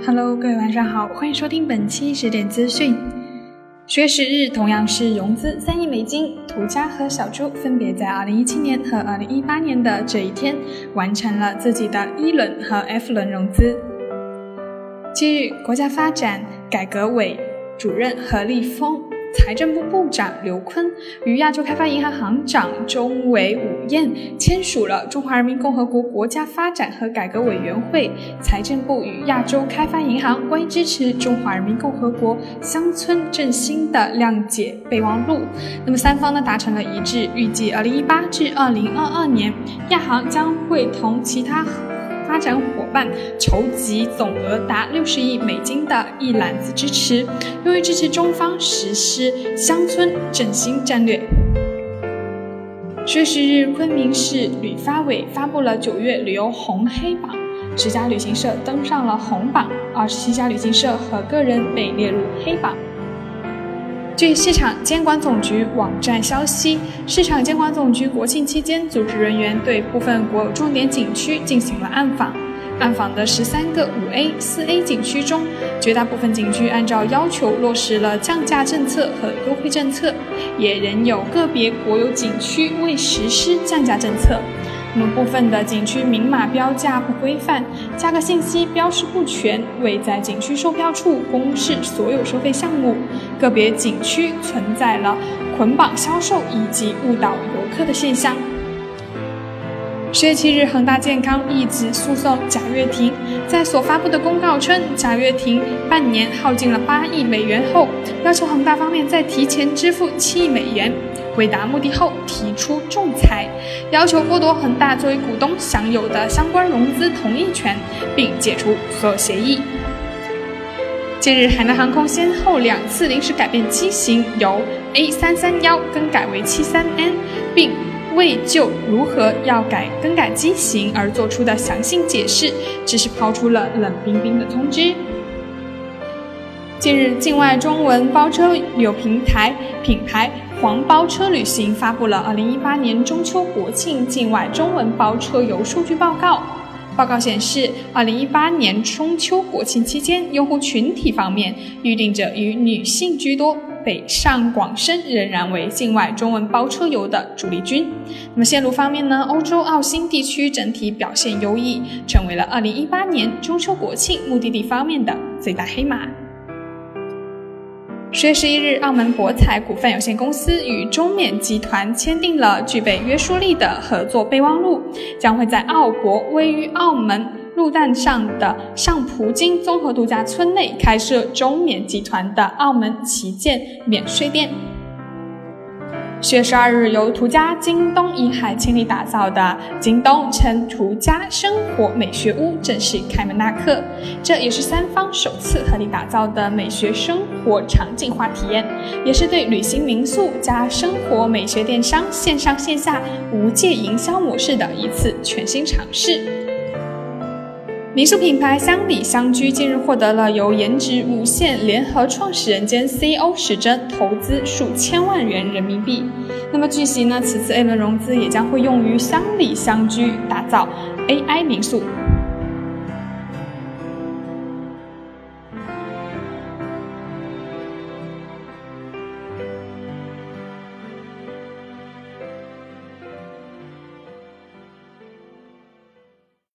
Hello，各位晚上好，欢迎收听本期十点资讯。十月十日，同样是融资三亿美金，途家和小猪分别在二零一七年和二零一八年的这一天完成了自己的一轮和 F 轮融资。近日，国家发展改革委主任何立峰。财政部部长刘昆与亚洲开发银行行长钟伟武彦签署了《中华人民共和国国家发展和改革委员会、财政部与亚洲开发银行关于支持中华人民共和国乡村振兴的谅解备忘录》。那么三方呢达成了一致，预计二零一八至二零二二年，亚行将会同其他。发展伙伴筹集总额达六十亿美金的一揽子支持，用于支持中方实施乡村振兴战略。十月十日，昆明市旅发委发布了九月旅游红黑榜，十家旅行社登上了红榜，二十七家旅行社和个人被列入黑榜。据市场监管总局网站消息，市场监管总局国庆期间组织人员对部分国有重点景区进行了暗访。暗访的十三个五 A、四 A 景区中，绝大部分景区按照要求落实了降价政策和优惠政策，也仍有个别国有景区未实施降价政策。那么部分的景区明码标价不规范，价格信息标示不全，未在景区售票处公示所有收费项目，个别景区存在了捆绑销售以及误导游客的现象。十月七日，恒大健康一纸诉讼贾跃亭，在所发布的公告称，贾跃亭半年耗尽了八亿美元后，要求恒大方面再提前支付七亿美元。为达目的后，提出仲裁，要求剥夺恒大作为股东享有的相关融资同意权，并解除所有协议。近日，海南航空先后两次临时改变机型，由 A 三三幺更改为七三 N，并未就如何要改更改机型而做出的详细解释，只是抛出了冷冰冰的通知。近日，境外中文包车旅游平台品牌黄包车旅行发布了二零一八年中秋国庆境外中文包车游数据报告。报告显示，二零一八年中秋国庆期间，用户群体方面预定者以女性居多，北上广深仍然为境外中文包车游的主力军。那么线路方面呢？欧洲澳新地区整体表现优异，成为了二零一八年中秋国庆目的地方面的最大黑马。十月十一日，澳门博彩股份有限公司与中缅集团签订了具备约束力的合作备忘录，将会在澳博位于澳门陆蛋上的上葡京综合度假村内开设中缅集团的澳门旗舰免税店。十月十二日，由途家京东银海倾力打造的京东称途家生活美学屋正式开门纳客，这也是三方首次合力打造的美学生活场景化体验，也是对旅行民宿加生活美学电商线上线下无界营销模式的一次全新尝试。民宿品牌乡里乡居近日获得了由颜值无限联合创始人兼 CEO 史真投资数千万元人民币。那么据悉呢，此次 A 轮融资也将会用于乡里乡居打造 AI 民宿。